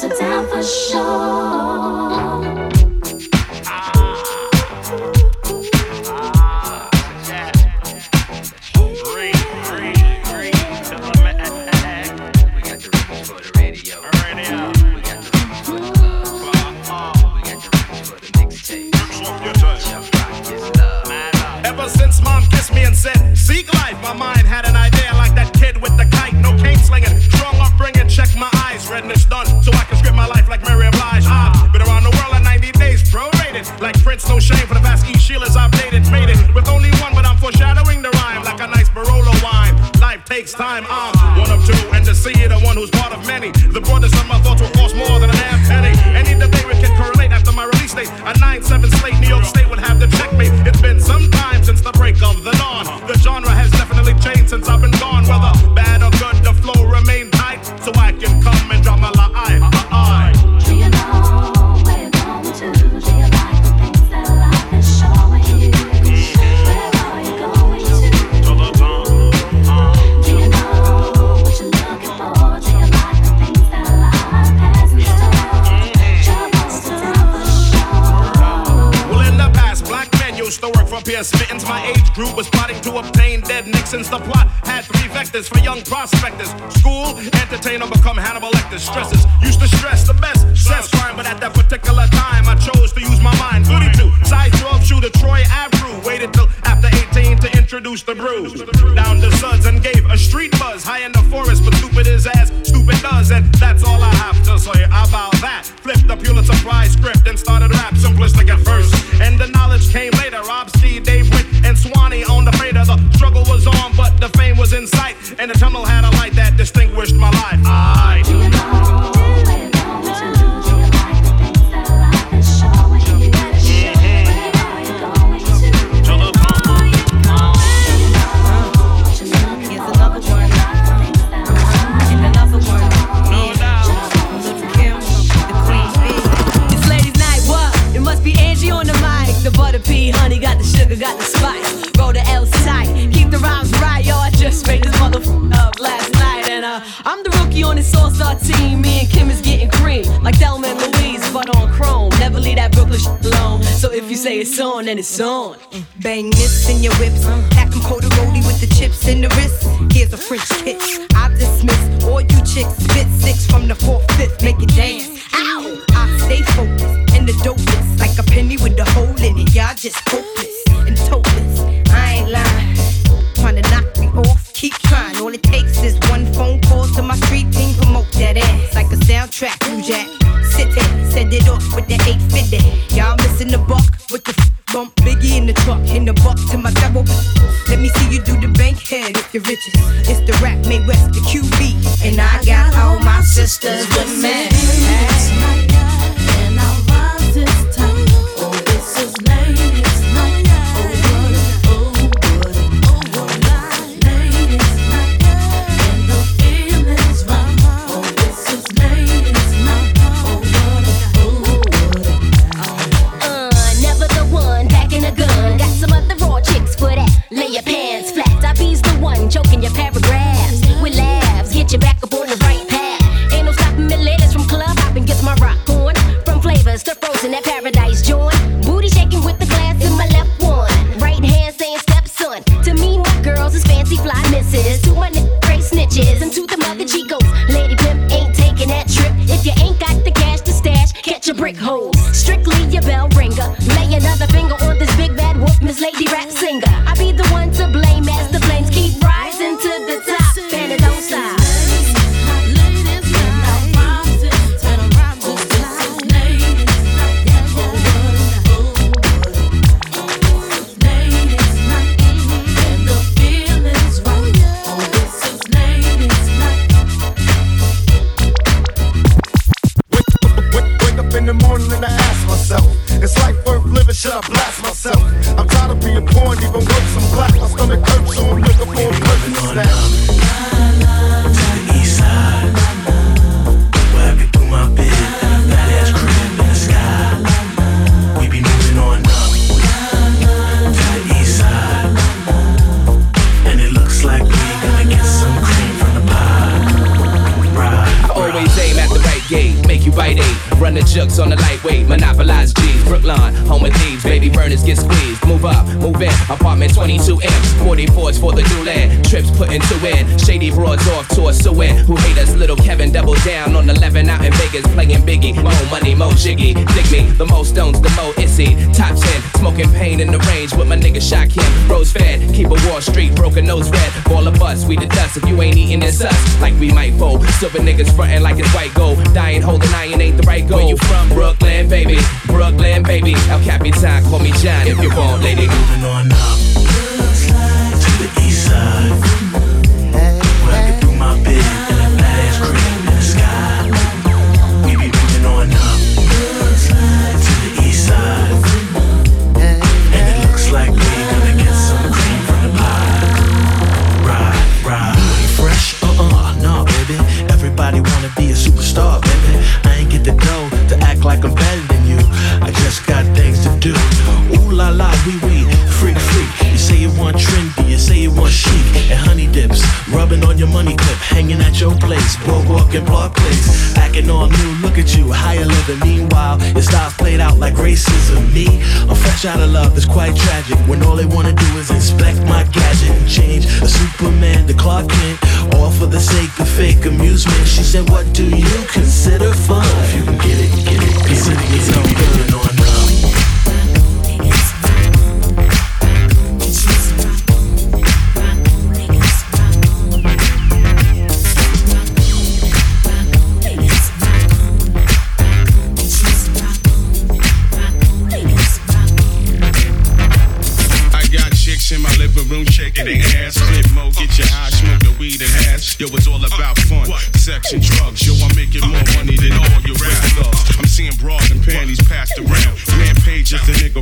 Troubles are down for sure. slate, New York State would have to checkmate. It's for young prospectors. School, entertain them, become Hannibal Lecter. Stresses picture, I blast myself. I'm tired of being born, even worse, I'm black. My stomach hurts, so I'm looking for a person to snap. East side. Badass crib in the sky. We be on up. Gate, make you bite eight. Run the jugs on the lightweight, monopolize G. Brooklyn, home with D baby burners get squeezed. Move up, move in, apartment 22 M's, 44s for the new land. Trips putting two in, shady broads off to a suin. Who hate us, little Kevin double down on 11 out in Vegas, playing Biggie. More money, more jiggy, dig me. The most stones, the more itsy. Top 10, smoking pain in the range with my nigga Shot him. Rose fed, keep a Wall Street, broken nose red. Ball of us, we the dust if you ain't eating this us. Like we might fold, silver niggas frontin' like it's white gold. Dying holding iron ain't the right goal. Where you from, Brooklyn, baby? Brooklyn, baby. El Capitan, call me John if you want, lady. Moving on up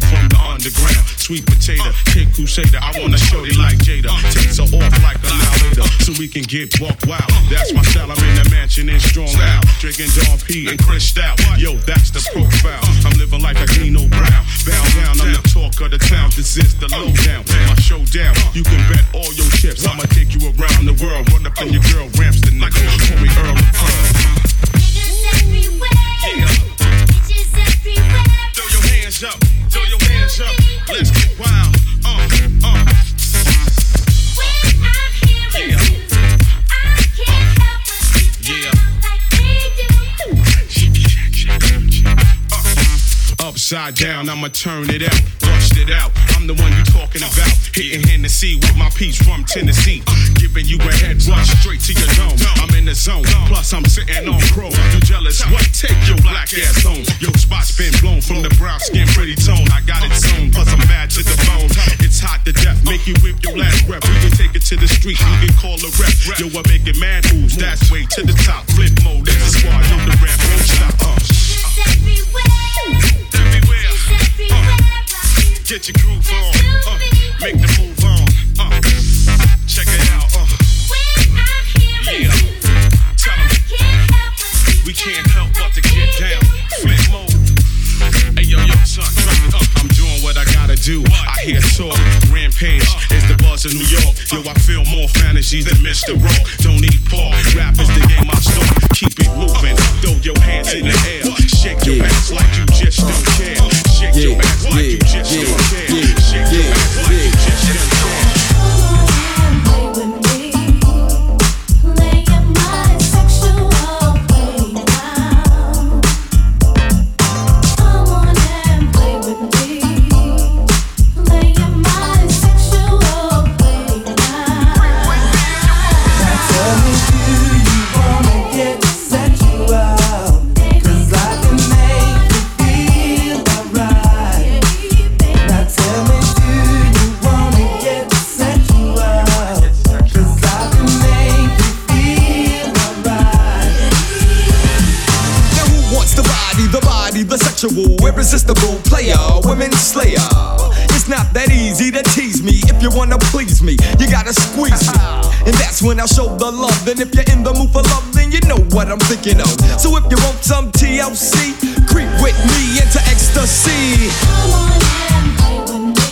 from the underground. Sweet potato, kick crusader. I wanna show you like Jada. Takes her off like a later, so we can get buck wild. That's my style. I'm in the mansion in strong out. Drinking Don P and Cristal. Yo, that's the profile. I'm living like a Nino Brown. Bow down, I'm the talk of the town. This is the lowdown. My showdown. You can bet all your chips. I'ma take you around the world. Run up in your girl ramps the nigga. Call me Earl of Upside down, I'ma turn it out, bust it out. I'm the one you talking about. Hitting Hennessy with my piece from Tennessee. Giving you a head rush straight to your dome. I'm in the zone, plus I'm sitting on chrome. You jealous? What? Take your black ass home. Your spot's been blown from the brown skin, pretty tone. I got it sewn, plus I'm bad to the bone. It's hot to death, make you whip your last breath. We can take it to the street, you can call a rep. Yo, I'm making mad moves, that's way to the top. Flip mode, this is squad, yo, the rap won't stop. Uh, everywhere. Get your groove on. Uh, make the move on. Uh, check it out. Uh. Yeah. Tell 'em we can't help but to get down. Flip mode. Hey yo, yo, son, drop it up. I'm doing what I gotta do. I hear talk, rampage is the buzz of New York. Yo, I feel more fantasies than Mr. Rock. Don't need Paul. Rap is the game I start. Keep it moving. Throw your hands in the air. Shake your ass like you slayer? It's not that easy to tease me. If you wanna please me, you gotta squeeze me. And that's when I'll show the love. And if you're in the mood for love, then you know what I'm thinking of. So if you want some TLC, creep with me into ecstasy. Creep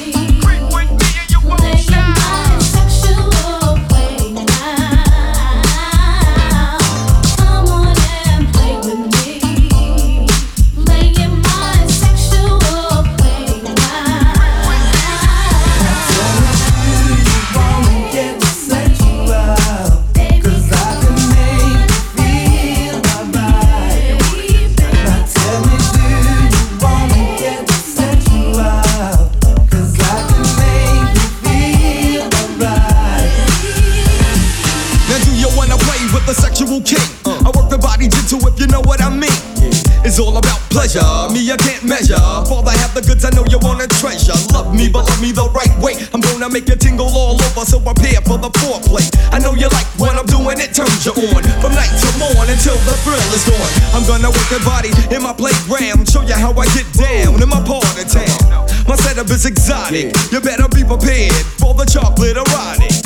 pleasure. Me, I can't measure. Father, I have the goods, I know you want to treasure. Love me, but love me the right way. I'm gonna make you tingle all over, so prepare for the foreplay. I know you like when I'm doing it, turns you on. From night to morn until the thrill is gone. I'm gonna work your body in my playground. Show you how I get down in my part of town. My setup is exotic. You better be prepared for the chocolate erotic.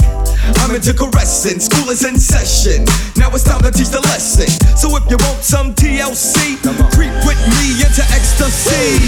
I'm into caressing, school is in session. Now it's time to teach the lesson. So if you want some TLC, creep with me into ecstasy.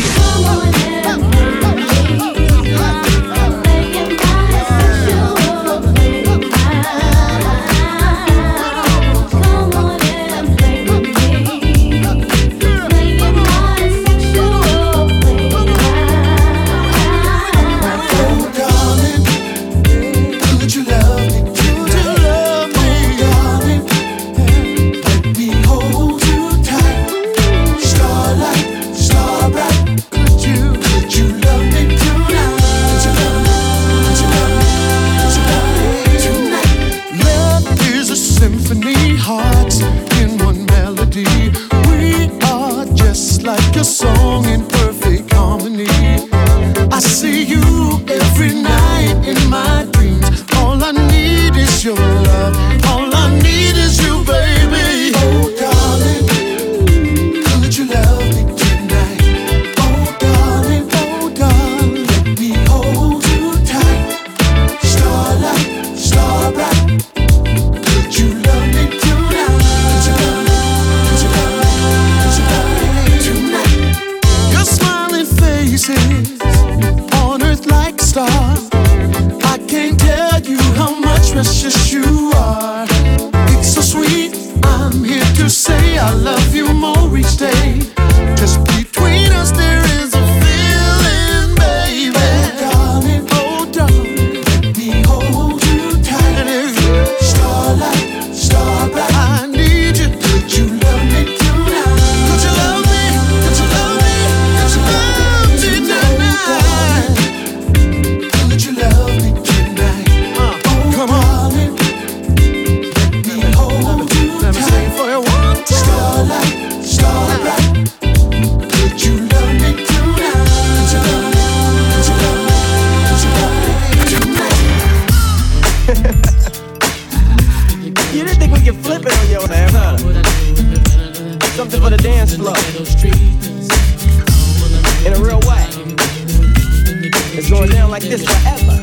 It's going down like this forever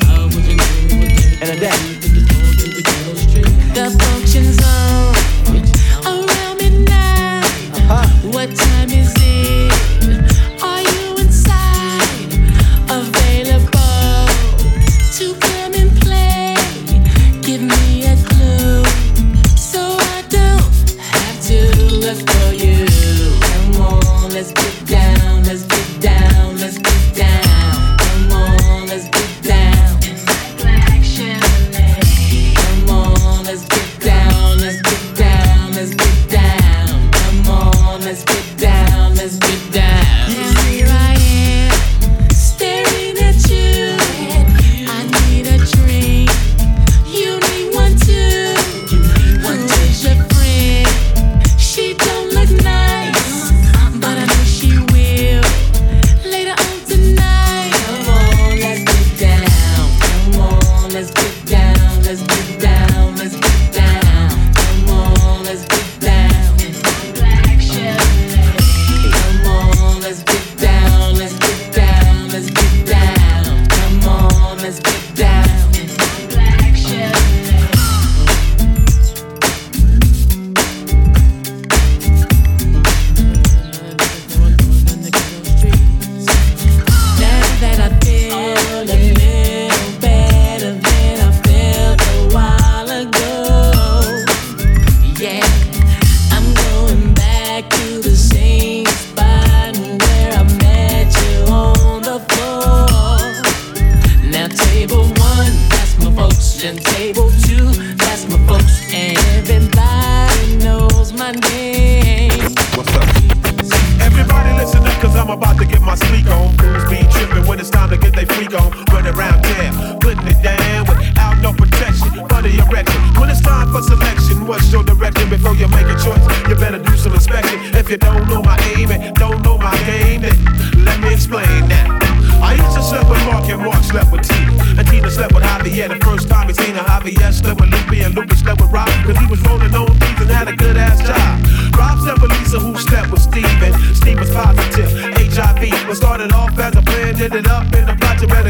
and a day. this bitch.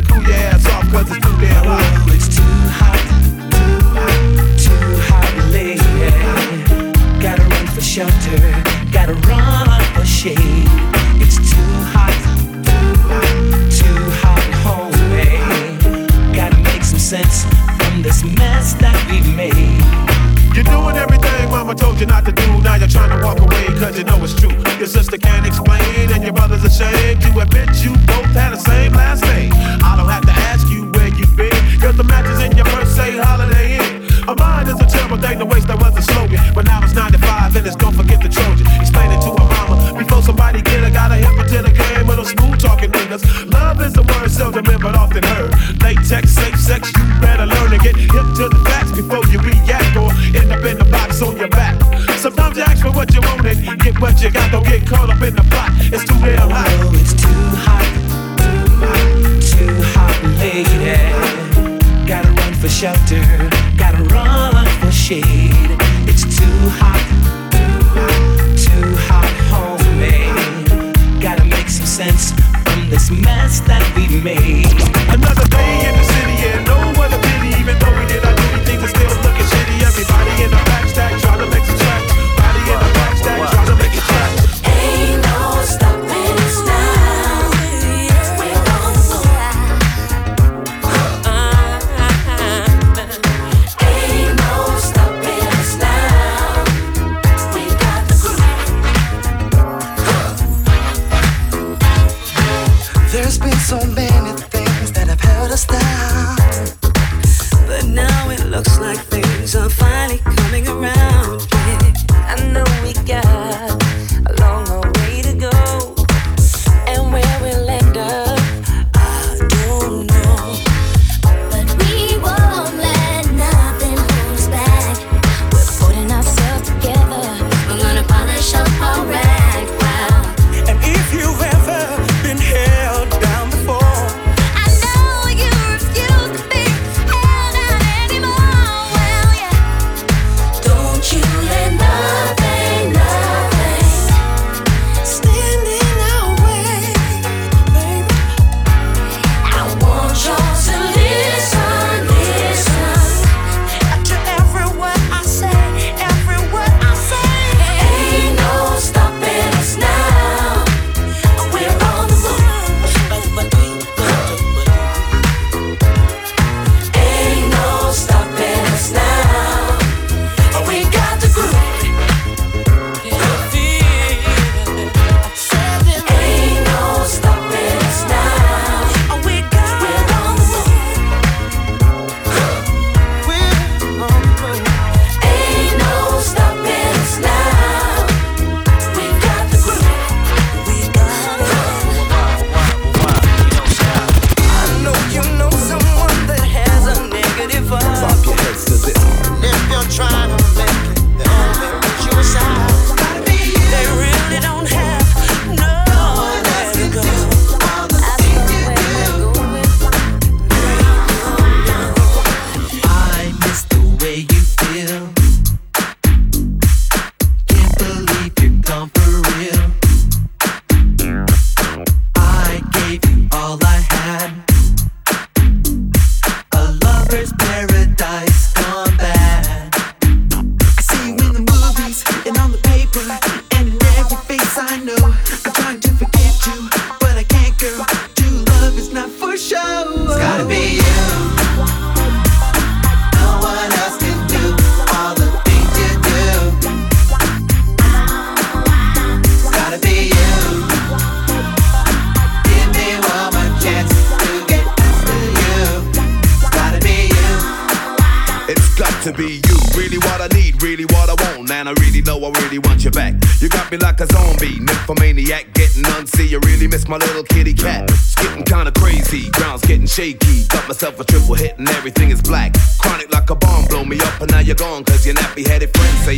cool your ass off cause it's too damn hot. Oh, it's too hot, too hot, too hot lady. Gotta run for shelter, gotta run for shade. It's too hot, too hot, too hot homie. Gotta make some sense from this mess that we've made. You're doing everything mama told you not to do. Now you're trying to walk away cause you know it's true. Your sister can't explain and your brother's ashamed to admit you both than her. Latex, safe sex, you better learn to get hip to the facts before you react or end up in the box on your back. Sometimes you ask for what you want and get what you got. Don't get caught up in the plot. It's too damn hot. Oh, it's too hot, too hot, too hot, lady. Gotta run for shelter, gotta run for shade. It's too hot, too hot, too hot. Gotta make some sense from this mess that we made.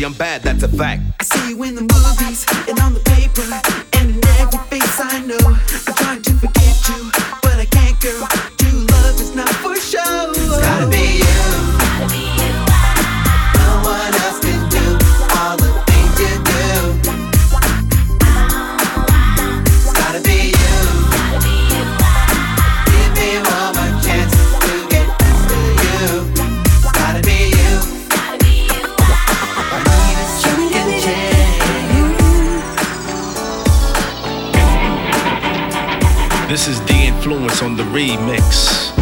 I'm bad, that's a fact. I see you in the movies and on the This is the influence on the remix.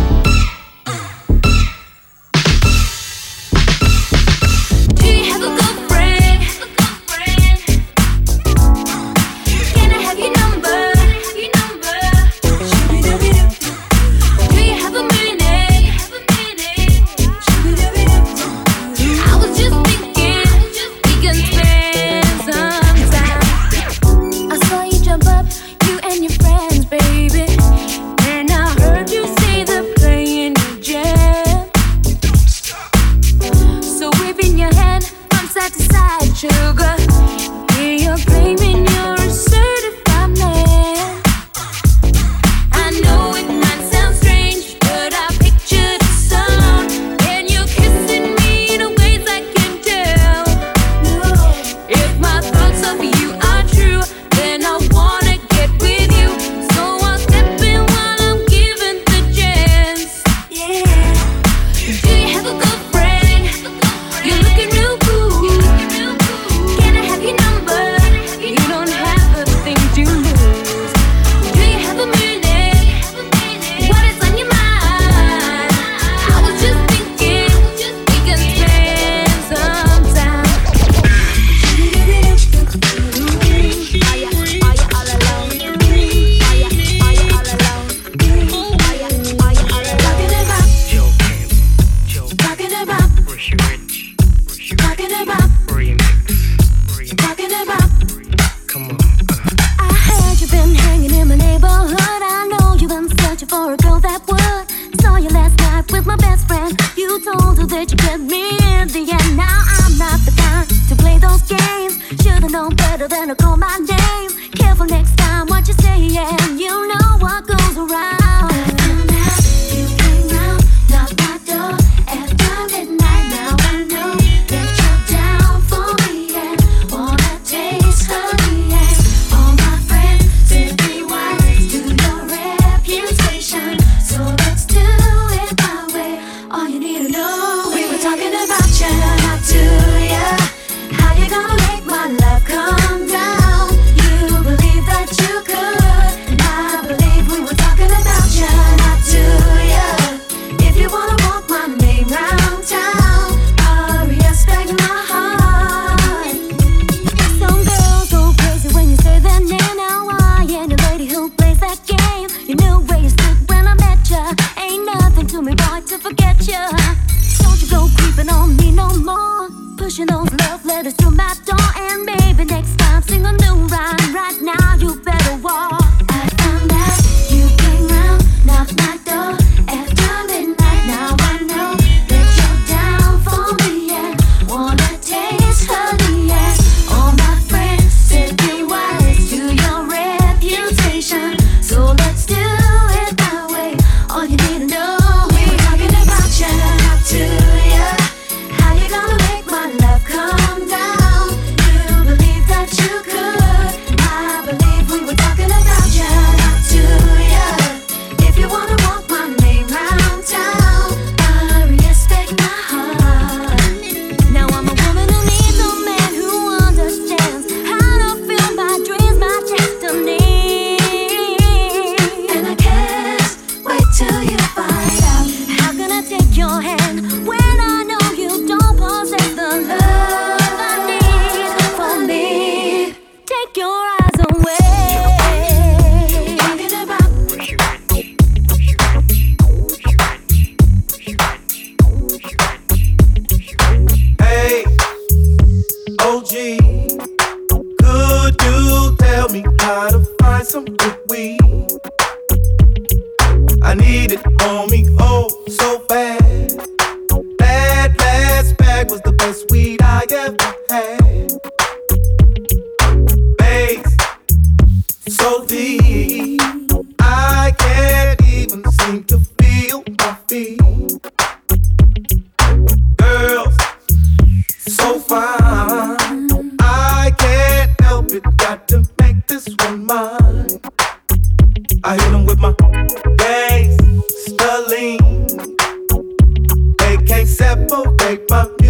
pebble, make my music.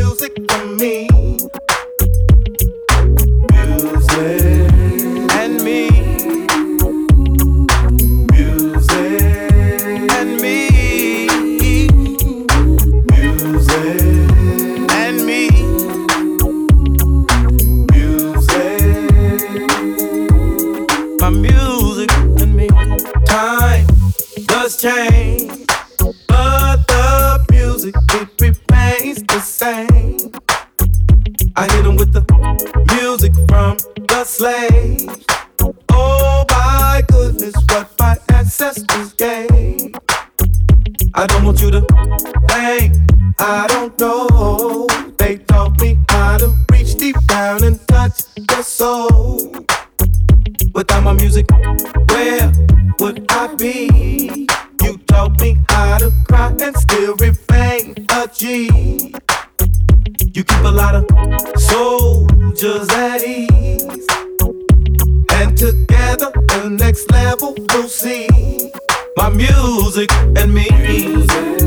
Me.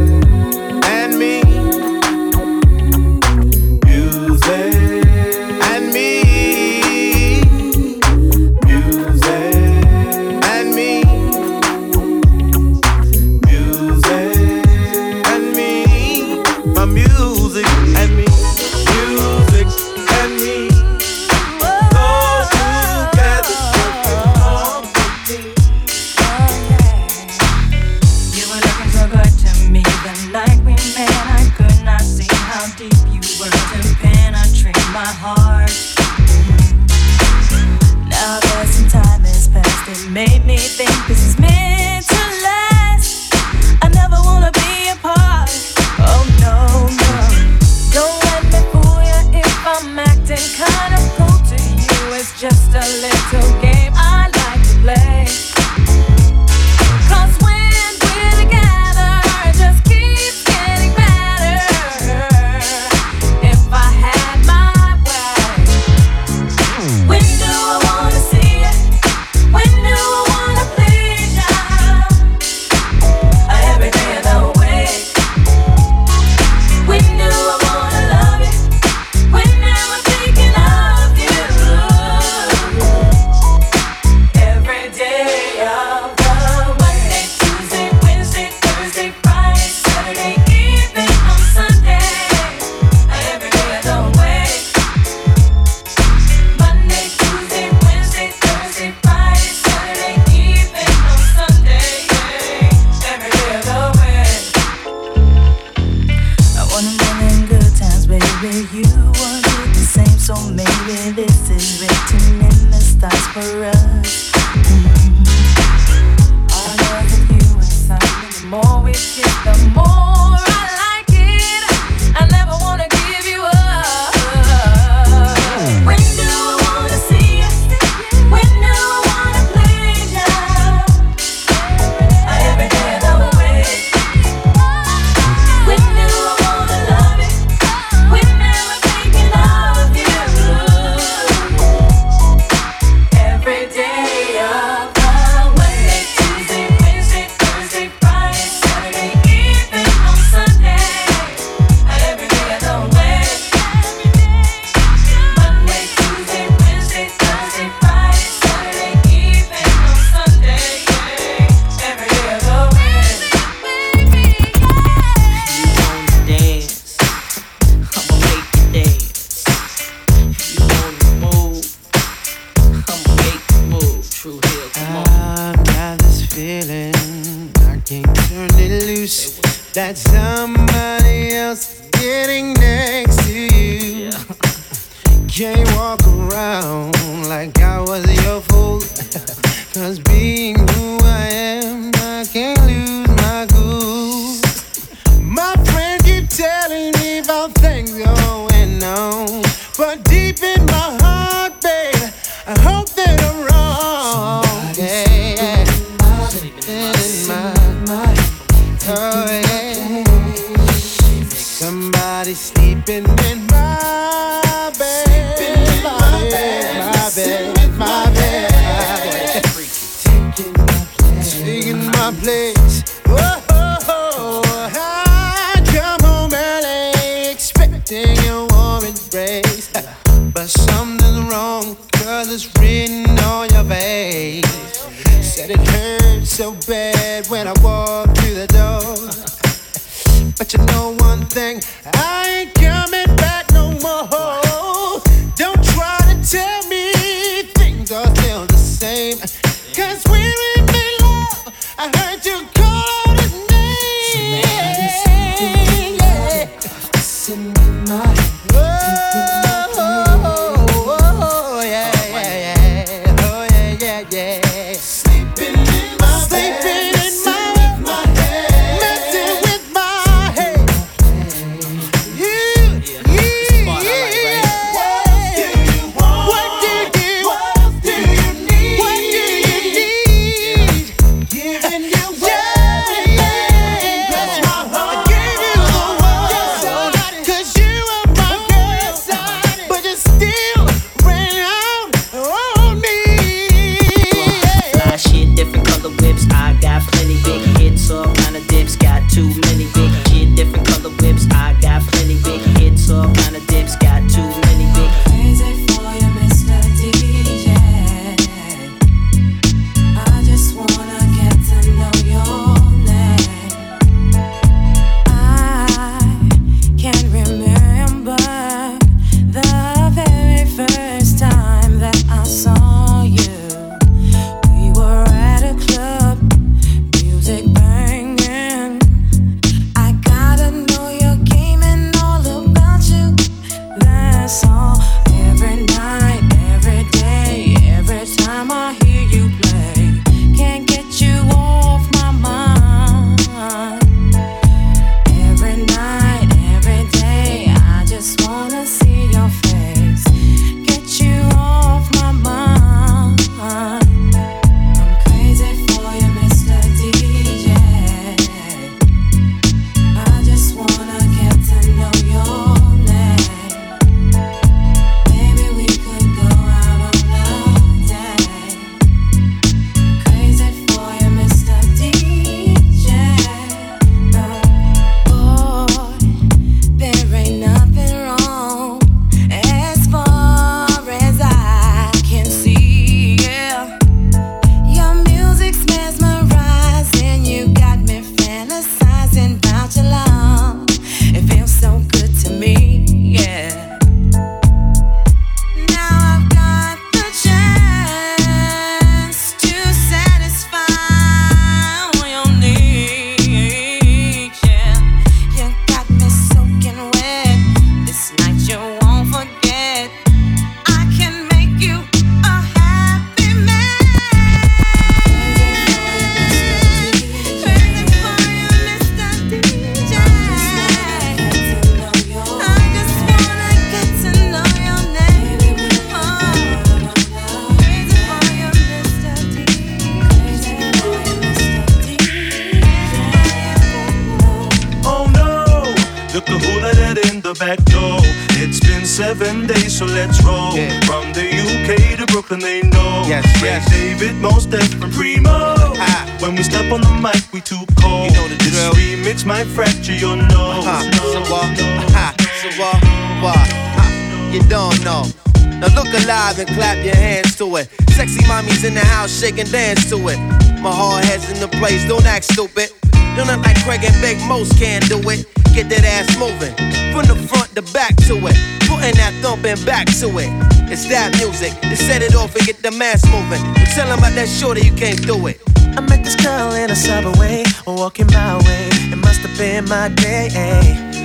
too many. This remix might fracture your nose. Uh-huh. So what? nose. Ha, so what? What? Ha, You don't know. Now look alive and clap your hands to it. Sexy mommies in the house, shake and dance to it. My hard head's in the place, don't act stupid. Don't act like Craig and Big Most can't do it. Get that ass moving. From the front to back to it. Putting that thumping back to it. It's that music. To set it off and get the mass moving. But tell 'em about that shorty you can't do it. I met this girl in a subway, walking my way. Must have been my day.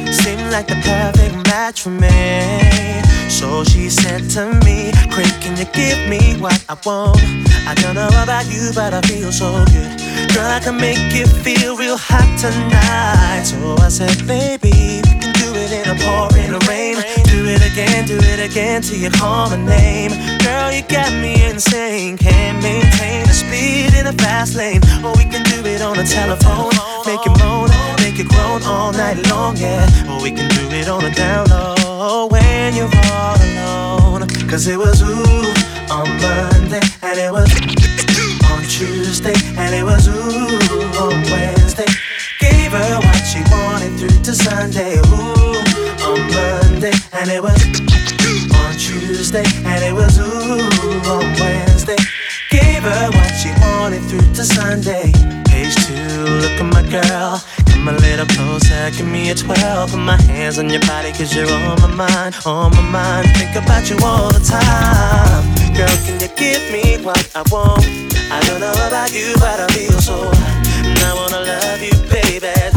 Seemed like the perfect match for me. So she said to me, Craig, can you give me what I want? I don't know about you, but I feel so good. Girl, I can make you feel real hot tonight. So I said, baby, we can it in a pouring rain. Do it again, do it again till you call my name. Girl, you got me insane. Can't maintain the speed in a fast lane. Or we can do it on a telephone. Make it moan, make it groan all night long, yeah. Or we can do it on a down low when you're all alone. Cause it was ooh on Monday, and it was on Tuesday, and it was ooh on Wednesday. Gave her what she wanted through to Sunday, ooh and it was on Tuesday, and it was ooh on Wednesday. Gave her what she wanted through to Sunday. Page two, look at my girl. Come a little closer, give me a 12. Put my hands on your body, cause you're on my mind, on my mind. Think about you all the time. Girl, can you give me what I want? I don't know about you, but I feel so. And I wanna love you, baby.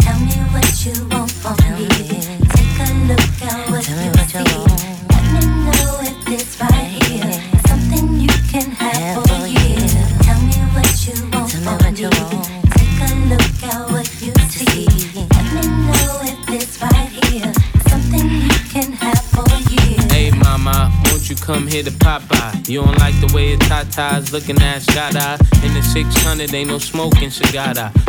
Tell me what you want from me. Take a look at what you see. Let me know if this right here something you can have for a. Tell me what you want from me. Take a look at what you see. Let me know if this right here something you can have for a. Hey mama, won't you come here to Popeye? You don't like the way your tatas looking at Scada. In the 600, ain't no smoking cigar.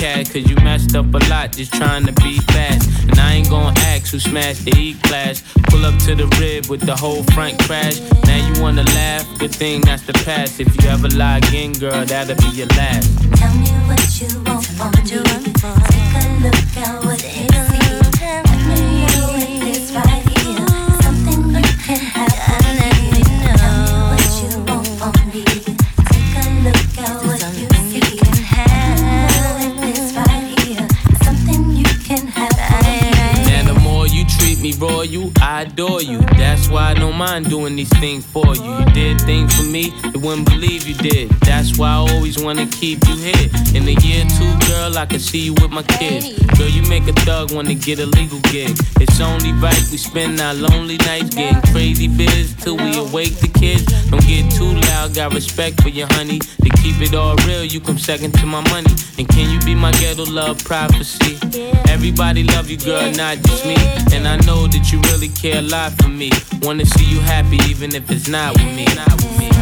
cat, cause you messed up a lot just trying to be fast. And I ain't gonna ask who smashed the E class. Pull up to the rib with the whole front crash. Now you wanna laugh, good thing that's the past. If you ever lie again, girl, that'll be your last. Tell me what you want from me. Take I adore you. That's why I don't mind doing these things for you. You did things for me, you wouldn't believe you did. That's why I always wanna keep you here. In a year two, girl, I can see you with my kids. Girl, you make a thug wanna get a legal gig. It's only right we spend our lonely nights getting crazy biz till we awake the kids. Don't get too loud, got respect for your honey. To keep it all real, you come second to my money. And can you be my ghetto love prophecy? Everybody love you, girl, not just me. And I know that you really care a lot for me. Wanna see you happy, even if it's not with me.